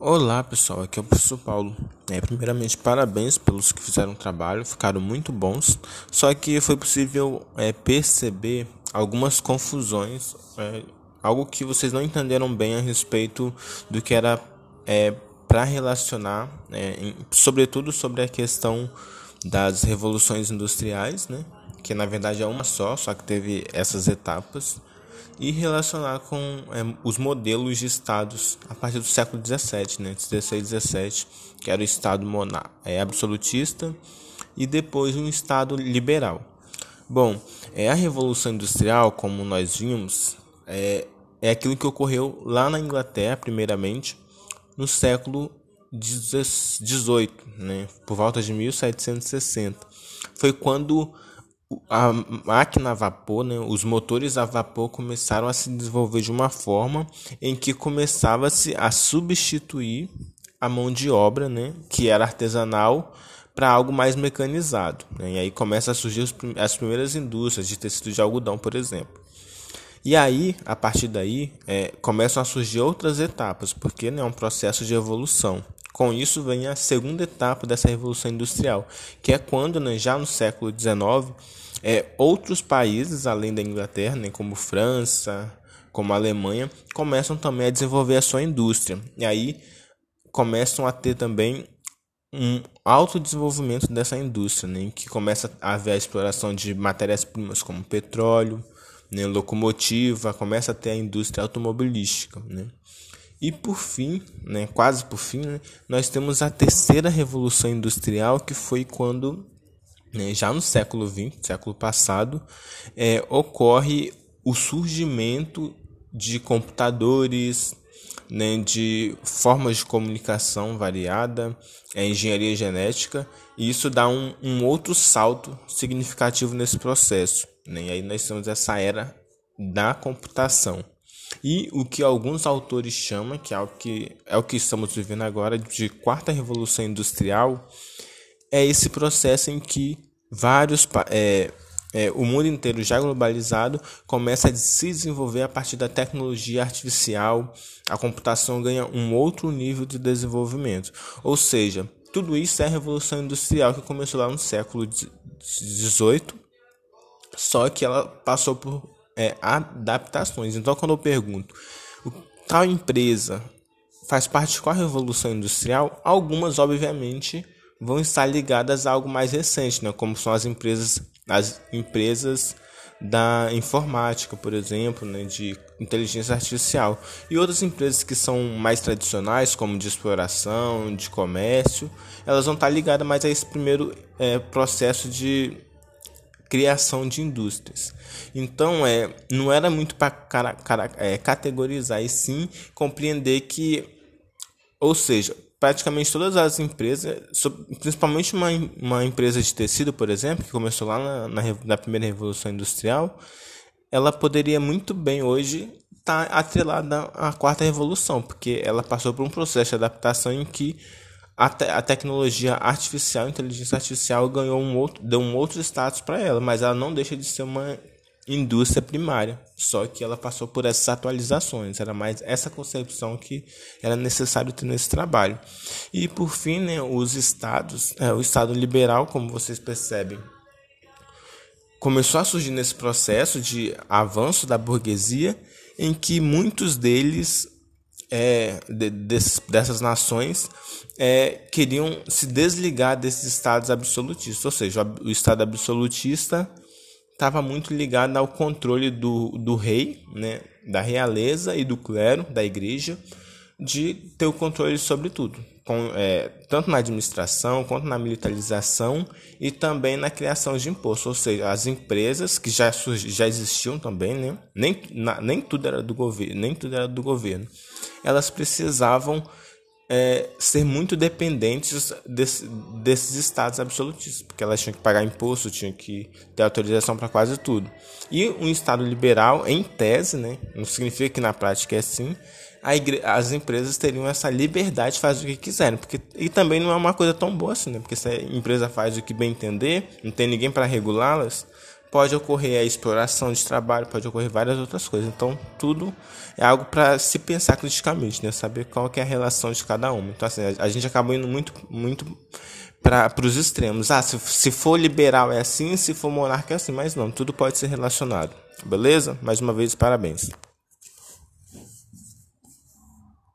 Olá pessoal, aqui é o professor Paulo. É, primeiramente, parabéns pelos que fizeram o trabalho, ficaram muito bons. Só que foi possível é, perceber algumas confusões, é, algo que vocês não entenderam bem a respeito do que era é, para relacionar, é, em, sobretudo sobre a questão das revoluções industriais, né? que na verdade é uma só, só que teve essas etapas e relacionar com é, os modelos de estados a partir do século XVII, né, 16 e 17, que era o estado monar é, absolutista e depois um estado liberal. Bom, é a revolução industrial, como nós vimos, é, é aquilo que ocorreu lá na Inglaterra, primeiramente, no século XVIII, né, por volta de 1760. Foi quando a máquina a vapor, né, os motores a vapor começaram a se desenvolver de uma forma em que começava-se a substituir a mão de obra, né, que era artesanal, para algo mais mecanizado. Né, e aí começa a surgir as primeiras indústrias de tecido de algodão, por exemplo. E aí, a partir daí, é, começam a surgir outras etapas, porque né, é um processo de evolução. Com isso vem a segunda etapa dessa revolução industrial, que é quando, né, já no século XIX, é, outros países além da Inglaterra, né, como França, como a Alemanha, começam também a desenvolver a sua indústria. E aí começam a ter também um alto desenvolvimento dessa indústria, né, em que começa a haver a exploração de matérias-primas como petróleo, né, locomotiva, começa a ter a indústria automobilística. Né. E por fim, né, quase por fim, né, nós temos a terceira revolução industrial, que foi quando, né, já no século XX, século passado, é, ocorre o surgimento de computadores, né, de formas de comunicação variada, é, engenharia genética, e isso dá um, um outro salto significativo nesse processo. Né, e aí nós temos essa era da computação. E o que alguns autores chamam, que é o que, é o que estamos vivendo agora, de quarta revolução industrial, é esse processo em que vários é, é, o mundo inteiro já globalizado começa a se desenvolver a partir da tecnologia artificial, a computação ganha um outro nível de desenvolvimento. Ou seja, tudo isso é a revolução industrial que começou lá no século XVIII, só que ela passou por é, adaptações. Então, quando eu pergunto, tal empresa faz parte de qual revolução industrial? Algumas, obviamente, vão estar ligadas a algo mais recente, né? como são as empresas, as empresas da informática, por exemplo, né, de inteligência artificial, e outras empresas que são mais tradicionais, como de exploração, de comércio, elas vão estar ligadas mais a esse primeiro é, processo de criação de indústrias. Então, é, não era muito para é, categorizar, e sim compreender que, ou seja, praticamente todas as empresas, principalmente uma, uma empresa de tecido, por exemplo, que começou lá na, na, na primeira revolução industrial, ela poderia muito bem hoje estar tá atrelada à quarta revolução, porque ela passou por um processo de adaptação em que a, te a tecnologia artificial, a inteligência artificial ganhou um outro, deu um outro status para ela, mas ela não deixa de ser uma indústria primária, só que ela passou por essas atualizações, era mais essa concepção que era necessário ter nesse trabalho. E por fim, né, os estados, é, o estado liberal, como vocês percebem, começou a surgir nesse processo de avanço da burguesia, em que muitos deles é, de, dessas nações é, queriam se desligar desses estados absolutistas, ou seja, o estado absolutista estava muito ligado ao controle do, do rei, né, da realeza e do clero, da igreja, de ter o controle sobre tudo, com, é, tanto na administração quanto na militarização e também na criação de impostos, ou seja, as empresas que já, já existiam também, né, nem, na, nem tudo era do governo, nem tudo era do governo elas precisavam é, ser muito dependentes desse, desses estados absolutistas, porque elas tinham que pagar imposto, tinham que ter autorização para quase tudo. E um estado liberal, em tese, né, não significa que na prática é assim, as empresas teriam essa liberdade de fazer o que quiserem, porque e também não é uma coisa tão boa assim, né? Porque se a empresa faz o que bem entender, não tem ninguém para regulá-las, pode ocorrer a exploração de trabalho, pode ocorrer várias outras coisas. Então, tudo é algo para se pensar criticamente, né? Saber qual é a relação de cada uma. Então, assim, a, a gente acaba indo muito, muito para os extremos. Ah, se, se for liberal é assim, se for monarca é assim, mas não, tudo pode ser relacionado. Beleza? Mais uma vez, parabéns.